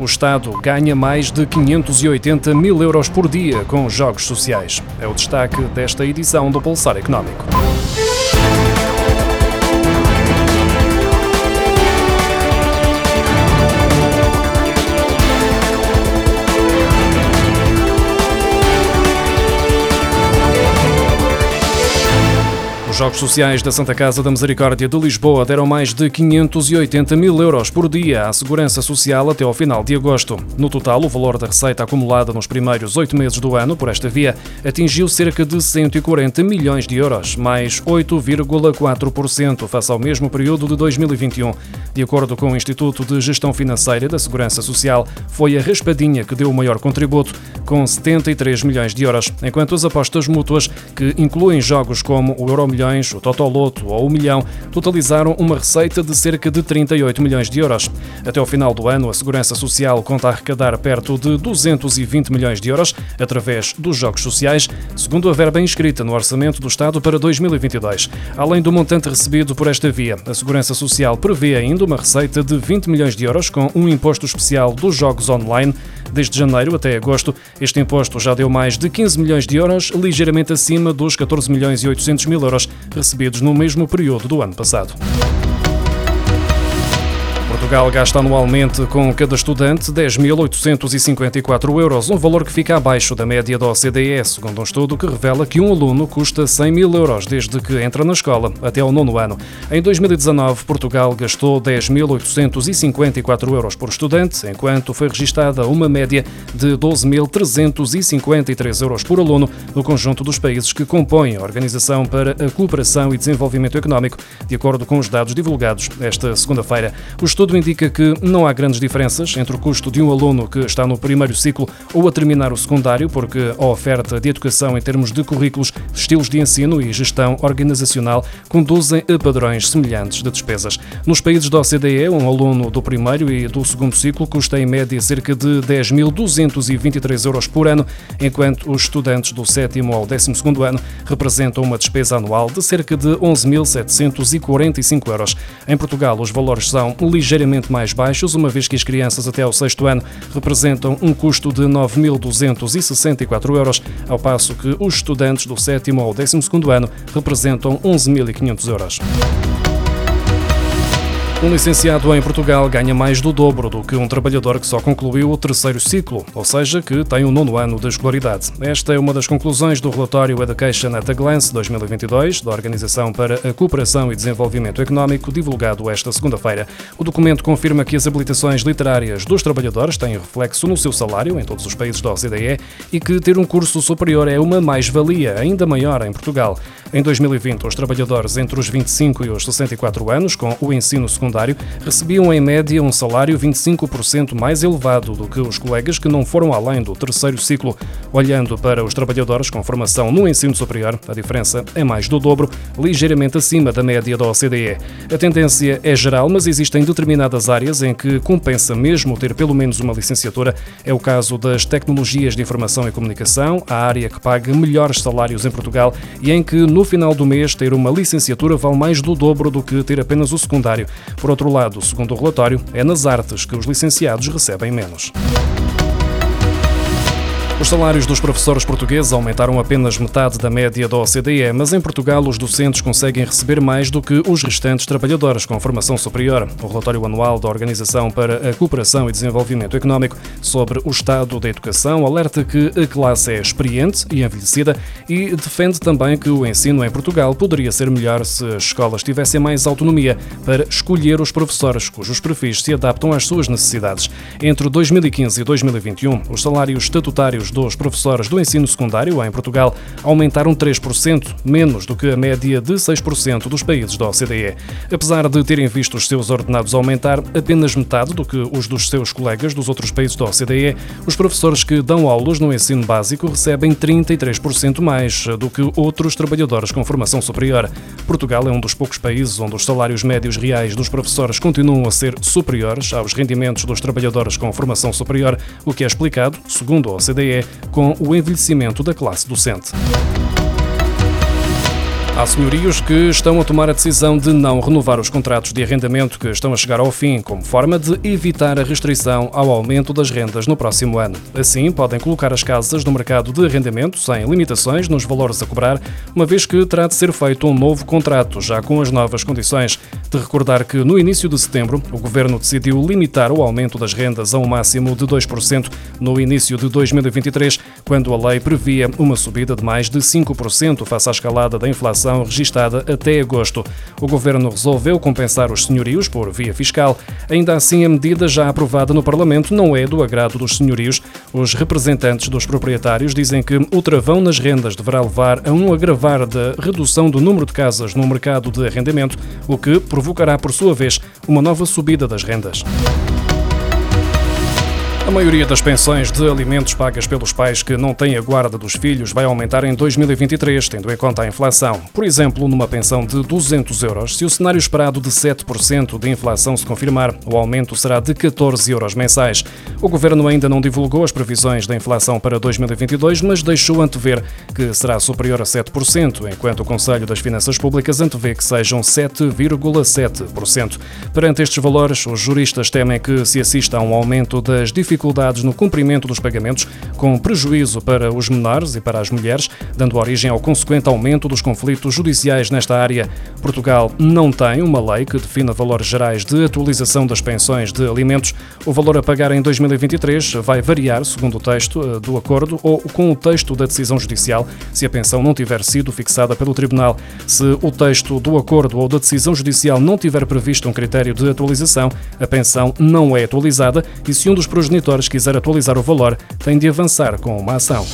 O Estado ganha mais de 580 mil euros por dia com jogos sociais. É o destaque desta edição do Pulsar Económico. Jogos Sociais da Santa Casa da Misericórdia de Lisboa deram mais de 580 mil euros por dia à Segurança Social até ao final de agosto. No total, o valor da receita acumulada nos primeiros oito meses do ano por esta via atingiu cerca de 140 milhões de euros, mais 8,4% face ao mesmo período de 2021. De acordo com o Instituto de Gestão Financeira da Segurança Social, foi a raspadinha que deu o maior contributo, com 73 milhões de euros, enquanto as apostas mútuas, que incluem jogos como o Euro Milhões o Totoloto ou o Milhão totalizaram uma receita de cerca de 38 milhões de euros. Até ao final do ano, a Segurança Social conta arrecadar perto de 220 milhões de euros através dos jogos sociais, segundo a verba inscrita no Orçamento do Estado para 2022. Além do montante recebido por esta via, a Segurança Social prevê ainda uma receita de 20 milhões de euros com um imposto especial dos jogos online Desde janeiro até agosto, este imposto já deu mais de 15 milhões de euros, ligeiramente acima dos 14 milhões e 800 mil euros recebidos no mesmo período do ano passado. Portugal gasta anualmente com cada estudante 10.854 euros, um valor que fica abaixo da média da OCDE, segundo um estudo que revela que um aluno custa 100 mil euros desde que entra na escola até ao nono ano. Em 2019, Portugal gastou 10.854 euros por estudante, enquanto foi registada uma média de 12.353 euros por aluno no conjunto dos países que compõem a Organização para a Cooperação e Desenvolvimento Económico, de acordo com os dados divulgados esta segunda-feira. O estudo indica que não há grandes diferenças entre o custo de um aluno que está no primeiro ciclo ou a terminar o secundário, porque a oferta de educação em termos de currículos, estilos de ensino e gestão organizacional conduzem a padrões semelhantes de despesas. Nos países da OCDE, um aluno do primeiro e do segundo ciclo custa em média cerca de 10.223 euros por ano, enquanto os estudantes do sétimo ao décimo segundo ano representam uma despesa anual de cerca de 11.745 euros. Em Portugal, os valores são ligeiramente ligeiramente mais baixos, uma vez que as crianças até ao sexto ano representam um custo de 9.264 euros, ao passo que os estudantes do sétimo ao décimo segundo ano representam 11.500 euros. Um licenciado em Portugal ganha mais do dobro do que um trabalhador que só concluiu o terceiro ciclo, ou seja, que tem o nono ano de escolaridade. Esta é uma das conclusões do relatório Education at a Glance 2022 da Organização para a Cooperação e Desenvolvimento Económico, divulgado esta segunda-feira. O documento confirma que as habilitações literárias dos trabalhadores têm reflexo no seu salário em todos os países da OCDE e que ter um curso superior é uma mais-valia ainda maior em Portugal. Em 2020, os trabalhadores entre os 25 e os 64 anos, com o ensino secundário, recebiam em média um salário 25% mais elevado do que os colegas que não foram além do terceiro ciclo. Olhando para os trabalhadores com formação no ensino superior, a diferença é mais do dobro, ligeiramente acima da média da OCDE. A tendência é geral, mas existem determinadas áreas em que compensa mesmo ter pelo menos uma licenciatura. É o caso das tecnologias de informação e comunicação, a área que paga melhores salários em Portugal e em que no final do mês ter uma licenciatura vale mais do dobro do que ter apenas o secundário. Por outro lado, segundo o relatório, é nas artes que os licenciados recebem menos. Os salários dos professores portugueses aumentaram apenas metade da média da OCDE, mas em Portugal os docentes conseguem receber mais do que os restantes trabalhadores com formação superior. O relatório anual da Organização para a Cooperação e Desenvolvimento Económico sobre o estado da educação alerta que a classe é experiente e envelhecida e defende também que o ensino em Portugal poderia ser melhor se as escolas tivessem mais autonomia para escolher os professores cujos perfis se adaptam às suas necessidades. Entre 2015 e 2021, os salários estatutários dos professores do ensino secundário em Portugal aumentaram 3%, menos do que a média de 6% dos países da OCDE. Apesar de terem visto os seus ordenados aumentar apenas metade do que os dos seus colegas dos outros países da OCDE, os professores que dão aulas no ensino básico recebem 33% mais do que outros trabalhadores com formação superior. Portugal é um dos poucos países onde os salários médios reais dos professores continuam a ser superiores aos rendimentos dos trabalhadores com formação superior, o que é explicado, segundo a OCDE, com o envelhecimento da classe docente. Há senhorios que estão a tomar a decisão de não renovar os contratos de arrendamento que estão a chegar ao fim, como forma de evitar a restrição ao aumento das rendas no próximo ano. Assim, podem colocar as casas no mercado de arrendamento sem limitações nos valores a cobrar, uma vez que terá de ser feito um novo contrato, já com as novas condições. De recordar que no início de setembro, o governo decidiu limitar o aumento das rendas a um máximo de 2% no início de 2023, quando a lei previa uma subida de mais de 5% face à escalada da inflação inflação registada até agosto. O governo resolveu compensar os senhorios por via fiscal. Ainda assim, a medida já aprovada no Parlamento não é do agrado dos senhorios. Os representantes dos proprietários dizem que o travão nas rendas deverá levar a um agravar da redução do número de casas no mercado de arrendamento, o que provocará, por sua vez, uma nova subida das rendas. A maioria das pensões de alimentos pagas pelos pais que não têm a guarda dos filhos vai aumentar em 2023, tendo em conta a inflação. Por exemplo, numa pensão de 200 euros, se o cenário esperado de 7% de inflação se confirmar, o aumento será de 14 euros mensais. O governo ainda não divulgou as previsões da inflação para 2022, mas deixou antever que será superior a 7%, enquanto o Conselho das Finanças Públicas antevê que sejam 7,7%. Perante estes valores, os juristas temem que se assista a um aumento das dificuldades dificuldades no cumprimento dos pagamentos, com prejuízo para os menores e para as mulheres, dando origem ao consequente aumento dos conflitos judiciais nesta área. Portugal não tem uma lei que defina valores gerais de atualização das pensões de alimentos. O valor a pagar em 2023 vai variar, segundo o texto eh, do acordo ou com o texto da decisão judicial, se a pensão não tiver sido fixada pelo Tribunal. Se o texto do acordo ou da decisão judicial não tiver previsto um critério de atualização, a pensão não é atualizada e se um dos progenitores quiser atualizar o valor, tem de avançar com uma ação.